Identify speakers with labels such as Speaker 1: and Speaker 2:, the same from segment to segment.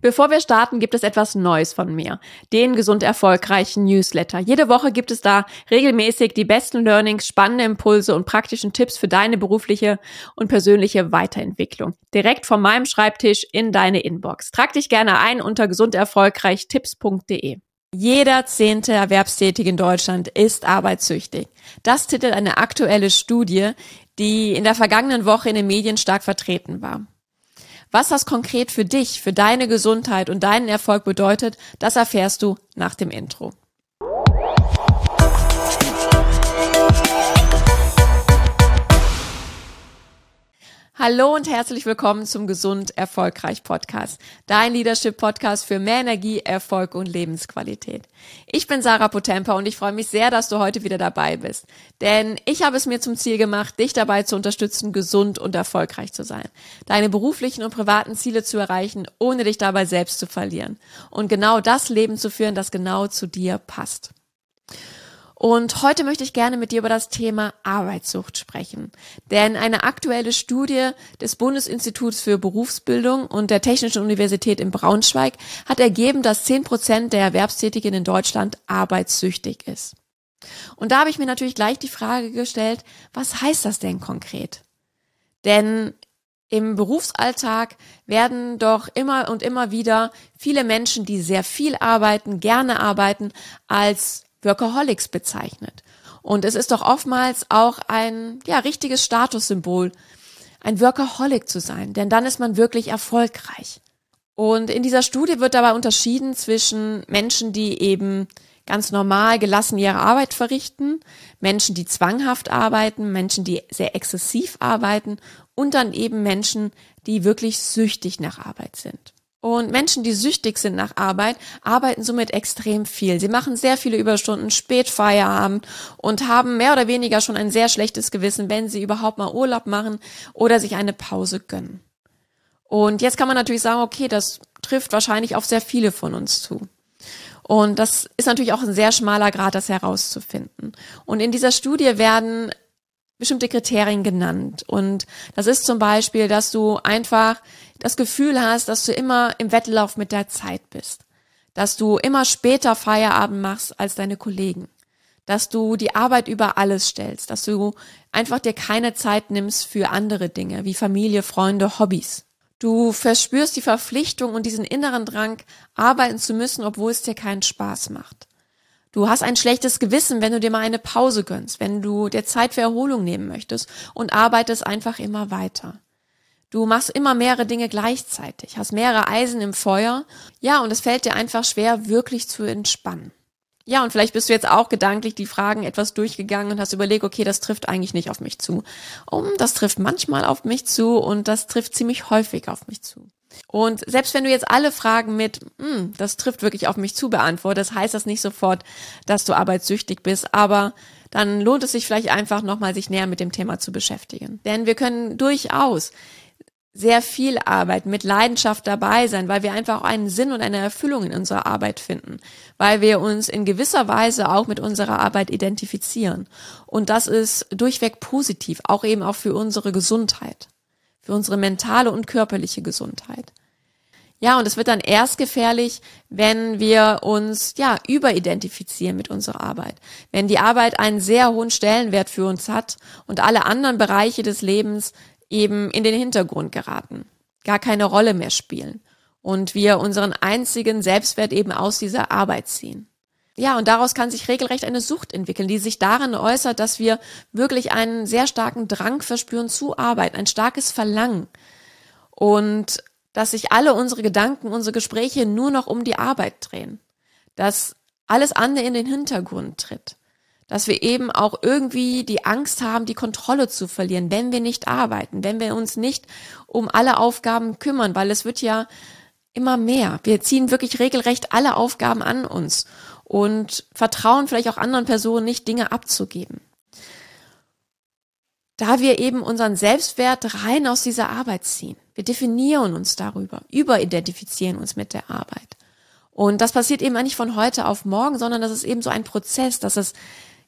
Speaker 1: Bevor wir starten, gibt es etwas Neues von mir. Den gesund erfolgreichen Newsletter. Jede Woche gibt es da regelmäßig die besten Learnings, spannende Impulse und praktischen Tipps für deine berufliche und persönliche Weiterentwicklung. Direkt von meinem Schreibtisch in deine Inbox. Trag dich gerne ein unter gesunderfolgreichtipps.de. Jeder zehnte Erwerbstätige in Deutschland ist arbeitssüchtig. Das titelt eine aktuelle Studie, die in der vergangenen Woche in den Medien stark vertreten war. Was das konkret für dich, für deine Gesundheit und deinen Erfolg bedeutet, das erfährst du nach dem Intro. Hallo und herzlich willkommen zum Gesund Erfolgreich Podcast, dein Leadership Podcast für mehr Energie, Erfolg und Lebensqualität. Ich bin Sarah Potempa und ich freue mich sehr, dass du heute wieder dabei bist. Denn ich habe es mir zum Ziel gemacht, dich dabei zu unterstützen, gesund und erfolgreich zu sein, deine beruflichen und privaten Ziele zu erreichen, ohne dich dabei selbst zu verlieren und genau das Leben zu führen, das genau zu dir passt. Und heute möchte ich gerne mit dir über das Thema Arbeitssucht sprechen. Denn eine aktuelle Studie des Bundesinstituts für Berufsbildung und der Technischen Universität in Braunschweig hat ergeben, dass 10 Prozent der Erwerbstätigen in Deutschland arbeitssüchtig ist. Und da habe ich mir natürlich gleich die Frage gestellt, was heißt das denn konkret? Denn im Berufsalltag werden doch immer und immer wieder viele Menschen, die sehr viel arbeiten, gerne arbeiten, als Workaholics bezeichnet. Und es ist doch oftmals auch ein, ja, richtiges Statussymbol, ein Workaholic zu sein, denn dann ist man wirklich erfolgreich. Und in dieser Studie wird dabei unterschieden zwischen Menschen, die eben ganz normal gelassen ihre Arbeit verrichten, Menschen, die zwanghaft arbeiten, Menschen, die sehr exzessiv arbeiten und dann eben Menschen, die wirklich süchtig nach Arbeit sind. Und Menschen, die süchtig sind nach Arbeit, arbeiten somit extrem viel. Sie machen sehr viele Überstunden, Spätfeierabend und haben mehr oder weniger schon ein sehr schlechtes Gewissen, wenn sie überhaupt mal Urlaub machen oder sich eine Pause gönnen. Und jetzt kann man natürlich sagen, okay, das trifft wahrscheinlich auf sehr viele von uns zu. Und das ist natürlich auch ein sehr schmaler Grad, das herauszufinden. Und in dieser Studie werden bestimmte Kriterien genannt. Und das ist zum Beispiel, dass du einfach das Gefühl hast, dass du immer im Wettlauf mit der Zeit bist. Dass du immer später Feierabend machst als deine Kollegen. Dass du die Arbeit über alles stellst. Dass du einfach dir keine Zeit nimmst für andere Dinge, wie Familie, Freunde, Hobbys. Du verspürst die Verpflichtung und diesen inneren Drang, arbeiten zu müssen, obwohl es dir keinen Spaß macht. Du hast ein schlechtes Gewissen, wenn du dir mal eine Pause gönnst, wenn du dir Zeit für Erholung nehmen möchtest und arbeitest einfach immer weiter. Du machst immer mehrere Dinge gleichzeitig, hast mehrere Eisen im Feuer. Ja, und es fällt dir einfach schwer, wirklich zu entspannen. Ja, und vielleicht bist du jetzt auch gedanklich die Fragen etwas durchgegangen und hast überlegt, okay, das trifft eigentlich nicht auf mich zu. Um, das trifft manchmal auf mich zu und das trifft ziemlich häufig auf mich zu. Und selbst wenn du jetzt alle Fragen mit, hm, das trifft wirklich auf mich zu beantwortest, heißt das nicht sofort, dass du arbeitssüchtig bist, aber dann lohnt es sich vielleicht einfach nochmal, sich näher mit dem Thema zu beschäftigen. Denn wir können durchaus sehr viel Arbeit mit Leidenschaft dabei sein, weil wir einfach auch einen Sinn und eine Erfüllung in unserer Arbeit finden, weil wir uns in gewisser Weise auch mit unserer Arbeit identifizieren. Und das ist durchweg positiv, auch eben auch für unsere Gesundheit für unsere mentale und körperliche Gesundheit. Ja, und es wird dann erst gefährlich, wenn wir uns, ja, überidentifizieren mit unserer Arbeit. Wenn die Arbeit einen sehr hohen Stellenwert für uns hat und alle anderen Bereiche des Lebens eben in den Hintergrund geraten, gar keine Rolle mehr spielen und wir unseren einzigen Selbstwert eben aus dieser Arbeit ziehen. Ja, und daraus kann sich regelrecht eine Sucht entwickeln, die sich darin äußert, dass wir wirklich einen sehr starken Drang verspüren zu arbeiten, ein starkes Verlangen. Und dass sich alle unsere Gedanken, unsere Gespräche nur noch um die Arbeit drehen. Dass alles andere in den Hintergrund tritt. Dass wir eben auch irgendwie die Angst haben, die Kontrolle zu verlieren, wenn wir nicht arbeiten, wenn wir uns nicht um alle Aufgaben kümmern, weil es wird ja immer mehr. Wir ziehen wirklich regelrecht alle Aufgaben an uns und vertrauen vielleicht auch anderen Personen nicht, Dinge abzugeben. Da wir eben unseren Selbstwert rein aus dieser Arbeit ziehen. Wir definieren uns darüber, überidentifizieren uns mit der Arbeit. Und das passiert eben nicht von heute auf morgen, sondern das ist eben so ein Prozess, dass es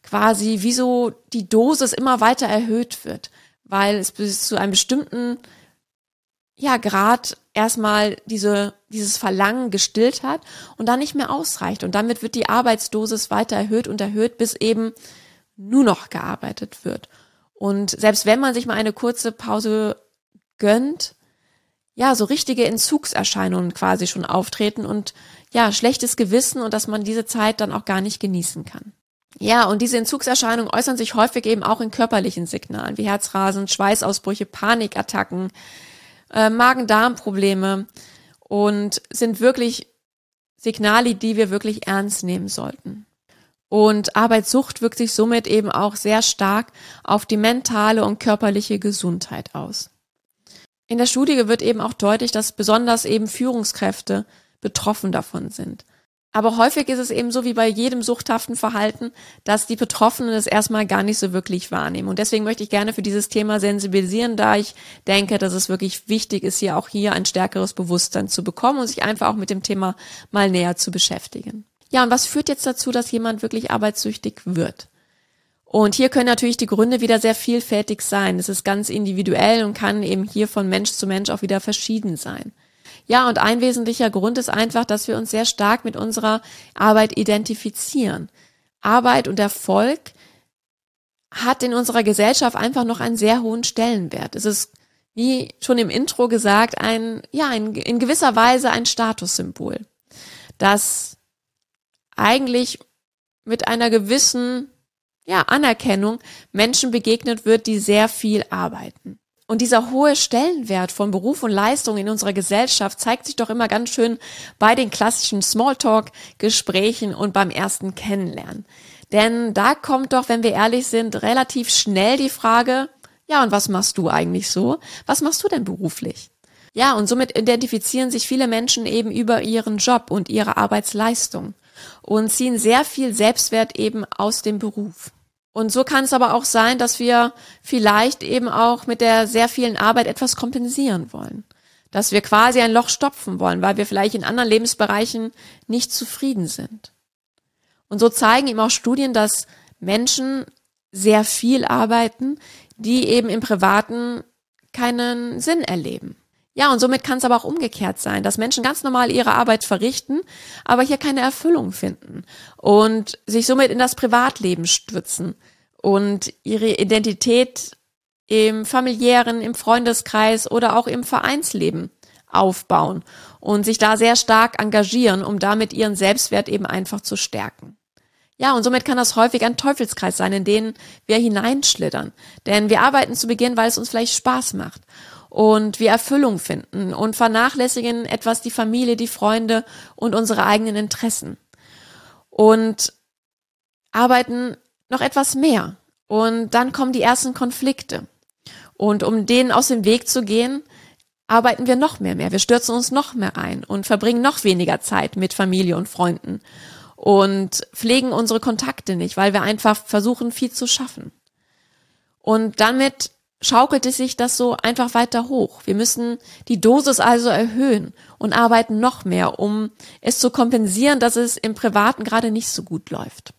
Speaker 1: quasi wie so die Dosis immer weiter erhöht wird, weil es bis zu einem bestimmten ja, gerade erstmal diese, dieses Verlangen gestillt hat und dann nicht mehr ausreicht. Und damit wird die Arbeitsdosis weiter erhöht und erhöht, bis eben nur noch gearbeitet wird. Und selbst wenn man sich mal eine kurze Pause gönnt, ja, so richtige Entzugserscheinungen quasi schon auftreten und ja, schlechtes Gewissen und dass man diese Zeit dann auch gar nicht genießen kann. Ja, und diese Entzugserscheinungen äußern sich häufig eben auch in körperlichen Signalen wie Herzrasen, Schweißausbrüche, Panikattacken, äh, Magen-Darm-Probleme und sind wirklich Signale, die wir wirklich ernst nehmen sollten. Und Arbeitssucht wirkt sich somit eben auch sehr stark auf die mentale und körperliche Gesundheit aus. In der Studie wird eben auch deutlich, dass besonders eben Führungskräfte betroffen davon sind. Aber häufig ist es eben so wie bei jedem suchthaften Verhalten, dass die Betroffenen es erstmal gar nicht so wirklich wahrnehmen. Und deswegen möchte ich gerne für dieses Thema sensibilisieren, da ich denke, dass es wirklich wichtig ist, hier auch hier ein stärkeres Bewusstsein zu bekommen und sich einfach auch mit dem Thema mal näher zu beschäftigen. Ja, und was führt jetzt dazu, dass jemand wirklich arbeitssüchtig wird? Und hier können natürlich die Gründe wieder sehr vielfältig sein. Es ist ganz individuell und kann eben hier von Mensch zu Mensch auch wieder verschieden sein. Ja, und ein wesentlicher Grund ist einfach, dass wir uns sehr stark mit unserer Arbeit identifizieren. Arbeit und Erfolg hat in unserer Gesellschaft einfach noch einen sehr hohen Stellenwert. Es ist, wie schon im Intro gesagt, ein, ja, ein, in gewisser Weise ein Statussymbol, das eigentlich mit einer gewissen, ja, Anerkennung Menschen begegnet wird, die sehr viel arbeiten. Und dieser hohe Stellenwert von Beruf und Leistung in unserer Gesellschaft zeigt sich doch immer ganz schön bei den klassischen Smalltalk-Gesprächen und beim ersten Kennenlernen. Denn da kommt doch, wenn wir ehrlich sind, relativ schnell die Frage, ja, und was machst du eigentlich so? Was machst du denn beruflich? Ja, und somit identifizieren sich viele Menschen eben über ihren Job und ihre Arbeitsleistung und ziehen sehr viel Selbstwert eben aus dem Beruf. Und so kann es aber auch sein, dass wir vielleicht eben auch mit der sehr vielen Arbeit etwas kompensieren wollen. Dass wir quasi ein Loch stopfen wollen, weil wir vielleicht in anderen Lebensbereichen nicht zufrieden sind. Und so zeigen eben auch Studien, dass Menschen sehr viel arbeiten, die eben im Privaten keinen Sinn erleben. Ja, und somit kann es aber auch umgekehrt sein, dass Menschen ganz normal ihre Arbeit verrichten, aber hier keine Erfüllung finden und sich somit in das Privatleben stürzen und ihre Identität im familiären, im Freundeskreis oder auch im Vereinsleben aufbauen und sich da sehr stark engagieren, um damit ihren Selbstwert eben einfach zu stärken. Ja, und somit kann das häufig ein Teufelskreis sein, in den wir hineinschlittern. Denn wir arbeiten zu Beginn, weil es uns vielleicht Spaß macht und wir Erfüllung finden und vernachlässigen etwas die Familie, die Freunde und unsere eigenen Interessen und arbeiten noch etwas mehr. Und dann kommen die ersten Konflikte. Und um denen aus dem Weg zu gehen, arbeiten wir noch mehr mehr. Wir stürzen uns noch mehr ein und verbringen noch weniger Zeit mit Familie und Freunden und pflegen unsere Kontakte nicht, weil wir einfach versuchen, viel zu schaffen. Und damit schaukelte sich das so einfach weiter hoch. Wir müssen die Dosis also erhöhen und arbeiten noch mehr, um es zu kompensieren, dass es im Privaten gerade nicht so gut läuft.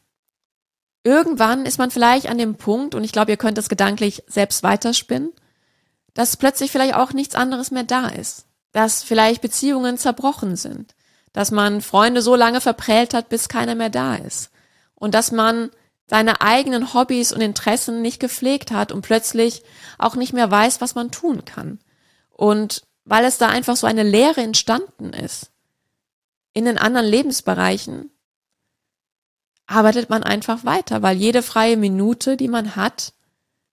Speaker 1: Irgendwann ist man vielleicht an dem Punkt, und ich glaube, ihr könnt das gedanklich selbst weiterspinnen, dass plötzlich vielleicht auch nichts anderes mehr da ist. Dass vielleicht Beziehungen zerbrochen sind. Dass man Freunde so lange verprellt hat, bis keiner mehr da ist. Und dass man seine eigenen Hobbys und Interessen nicht gepflegt hat und plötzlich auch nicht mehr weiß, was man tun kann. Und weil es da einfach so eine Leere entstanden ist, in den anderen Lebensbereichen, arbeitet man einfach weiter, weil jede freie Minute, die man hat,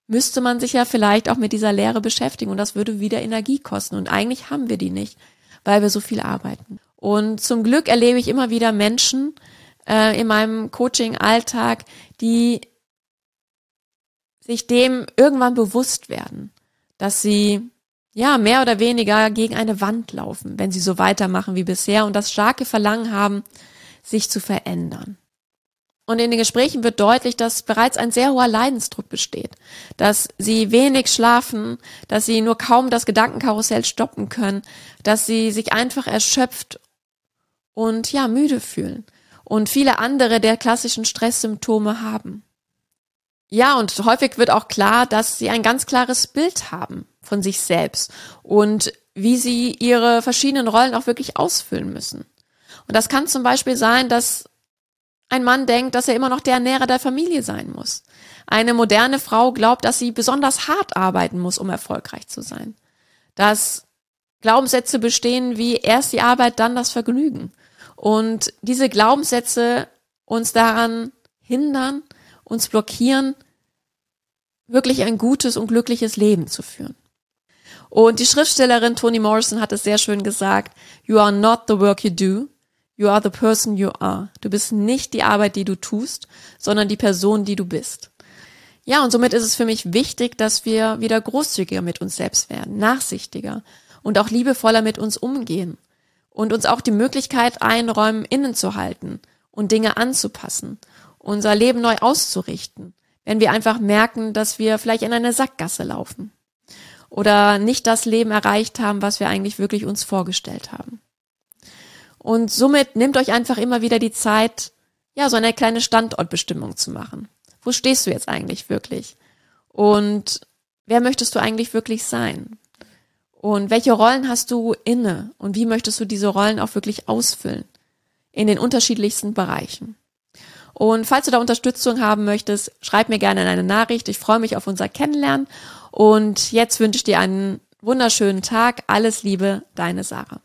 Speaker 1: müsste man sich ja vielleicht auch mit dieser Lehre beschäftigen und das würde wieder Energie kosten und eigentlich haben wir die nicht, weil wir so viel arbeiten. Und zum Glück erlebe ich immer wieder Menschen, äh, in meinem Coaching-Alltag, die sich dem irgendwann bewusst werden, dass sie ja mehr oder weniger gegen eine Wand laufen, wenn sie so weitermachen wie bisher und das starke Verlangen haben, sich zu verändern. Und in den Gesprächen wird deutlich, dass bereits ein sehr hoher Leidensdruck besteht, dass sie wenig schlafen, dass sie nur kaum das Gedankenkarussell stoppen können, dass sie sich einfach erschöpft und ja müde fühlen und viele andere der klassischen Stresssymptome haben. Ja, und häufig wird auch klar, dass sie ein ganz klares Bild haben von sich selbst und wie sie ihre verschiedenen Rollen auch wirklich ausfüllen müssen. Und das kann zum Beispiel sein, dass ein Mann denkt, dass er immer noch der Ernährer der Familie sein muss. Eine moderne Frau glaubt, dass sie besonders hart arbeiten muss, um erfolgreich zu sein. Dass Glaubenssätze bestehen wie erst die Arbeit, dann das Vergnügen. Und diese Glaubenssätze uns daran hindern, uns blockieren, wirklich ein gutes und glückliches Leben zu führen. Und die Schriftstellerin Toni Morrison hat es sehr schön gesagt, You are not the work you do, You are the person you are. Du bist nicht die Arbeit, die du tust, sondern die Person, die du bist. Ja, und somit ist es für mich wichtig, dass wir wieder großzügiger mit uns selbst werden, nachsichtiger und auch liebevoller mit uns umgehen und uns auch die Möglichkeit einräumen, innezuhalten und Dinge anzupassen, unser Leben neu auszurichten, wenn wir einfach merken, dass wir vielleicht in eine Sackgasse laufen oder nicht das Leben erreicht haben, was wir eigentlich wirklich uns vorgestellt haben. Und somit nehmt euch einfach immer wieder die Zeit, ja, so eine kleine Standortbestimmung zu machen. Wo stehst du jetzt eigentlich wirklich? Und wer möchtest du eigentlich wirklich sein? Und welche Rollen hast du inne? Und wie möchtest du diese Rollen auch wirklich ausfüllen? In den unterschiedlichsten Bereichen. Und falls du da Unterstützung haben möchtest, schreib mir gerne eine Nachricht. Ich freue mich auf unser Kennenlernen. Und jetzt wünsche ich dir einen wunderschönen Tag. Alles Liebe, deine Sarah.